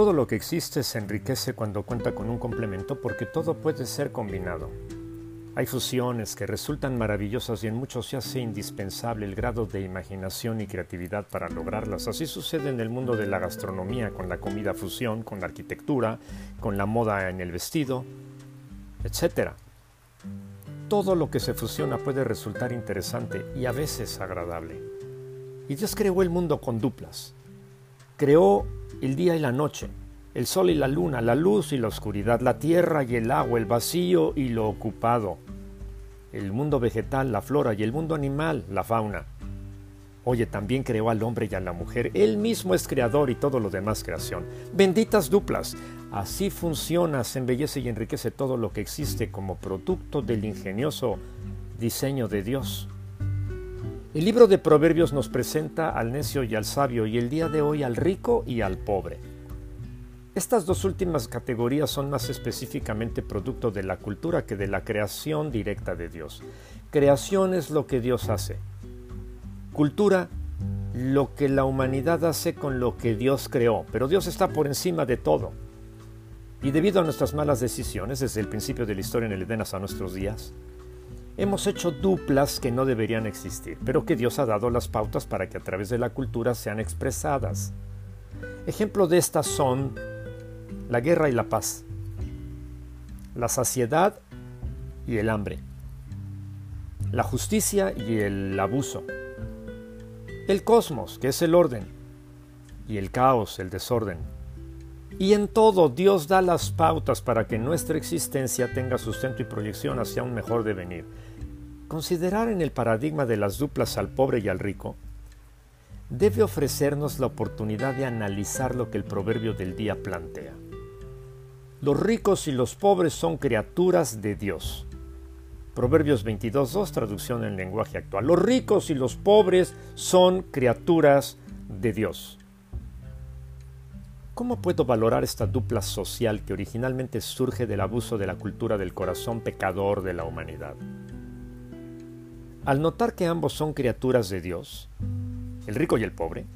Todo lo que existe se enriquece cuando cuenta con un complemento porque todo puede ser combinado. Hay fusiones que resultan maravillosas y en muchos se hace indispensable el grado de imaginación y creatividad para lograrlas. Así sucede en el mundo de la gastronomía, con la comida fusión, con la arquitectura, con la moda en el vestido, etc. Todo lo que se fusiona puede resultar interesante y a veces agradable. Y Dios creó el mundo con duplas. Creó el día y la noche, el sol y la luna, la luz y la oscuridad, la tierra y el agua, el vacío y lo ocupado, el mundo vegetal, la flora y el mundo animal, la fauna. Oye, también creó al hombre y a la mujer. Él mismo es creador y todo lo demás creación. Benditas duplas. Así funciona, se embellece y enriquece todo lo que existe como producto del ingenioso diseño de Dios. El libro de Proverbios nos presenta al necio y al sabio y el día de hoy al rico y al pobre. Estas dos últimas categorías son más específicamente producto de la cultura que de la creación directa de Dios. Creación es lo que Dios hace. Cultura, lo que la humanidad hace con lo que Dios creó. Pero Dios está por encima de todo. Y debido a nuestras malas decisiones desde el principio de la historia en el Edén hasta nuestros días, Hemos hecho duplas que no deberían existir, pero que Dios ha dado las pautas para que a través de la cultura sean expresadas. Ejemplo de estas son la guerra y la paz, la saciedad y el hambre, la justicia y el abuso, el cosmos, que es el orden, y el caos, el desorden. Y en todo Dios da las pautas para que nuestra existencia tenga sustento y proyección hacia un mejor devenir. Considerar en el paradigma de las duplas al pobre y al rico debe ofrecernos la oportunidad de analizar lo que el proverbio del día plantea. Los ricos y los pobres son criaturas de Dios. Proverbios 22.2, traducción en lenguaje actual. Los ricos y los pobres son criaturas de Dios. ¿Cómo puedo valorar esta dupla social que originalmente surge del abuso de la cultura del corazón pecador de la humanidad? Al notar que ambos son criaturas de Dios, el rico y el pobre,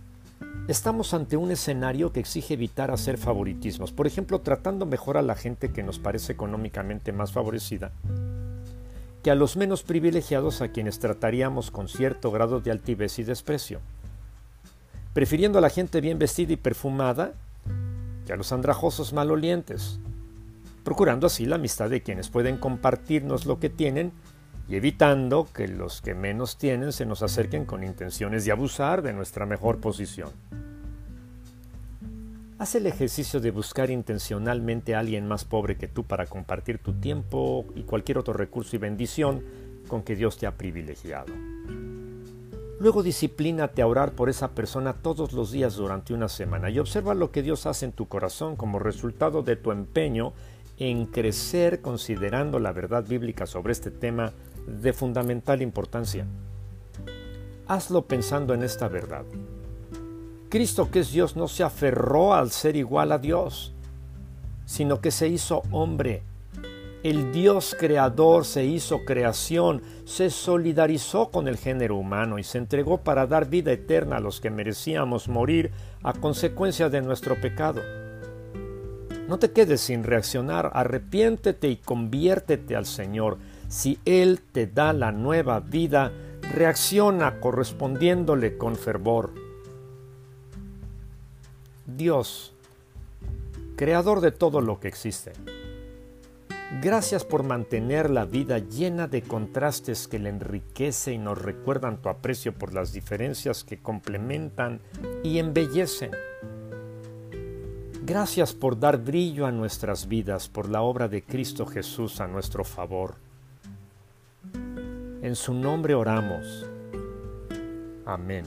estamos ante un escenario que exige evitar hacer favoritismos, por ejemplo, tratando mejor a la gente que nos parece económicamente más favorecida, que a los menos privilegiados a quienes trataríamos con cierto grado de altivez y desprecio, prefiriendo a la gente bien vestida y perfumada que a los andrajosos malolientes, procurando así la amistad de quienes pueden compartirnos lo que tienen y evitando que los que menos tienen se nos acerquen con intenciones de abusar de nuestra mejor posición. Haz el ejercicio de buscar intencionalmente a alguien más pobre que tú para compartir tu tiempo y cualquier otro recurso y bendición con que Dios te ha privilegiado. Luego disciplínate a orar por esa persona todos los días durante una semana y observa lo que Dios hace en tu corazón como resultado de tu empeño en crecer considerando la verdad bíblica sobre este tema de fundamental importancia. Hazlo pensando en esta verdad. Cristo que es Dios no se aferró al ser igual a Dios, sino que se hizo hombre. El Dios creador se hizo creación, se solidarizó con el género humano y se entregó para dar vida eterna a los que merecíamos morir a consecuencia de nuestro pecado. No te quedes sin reaccionar, arrepiéntete y conviértete al Señor si Él te da la nueva vida, reacciona correspondiéndole con fervor. Dios, creador de todo lo que existe, gracias por mantener la vida llena de contrastes que le enriquece y nos recuerdan tu aprecio por las diferencias que complementan y embellecen. Gracias por dar brillo a nuestras vidas por la obra de Cristo Jesús a nuestro favor. En su nombre oramos. Amén.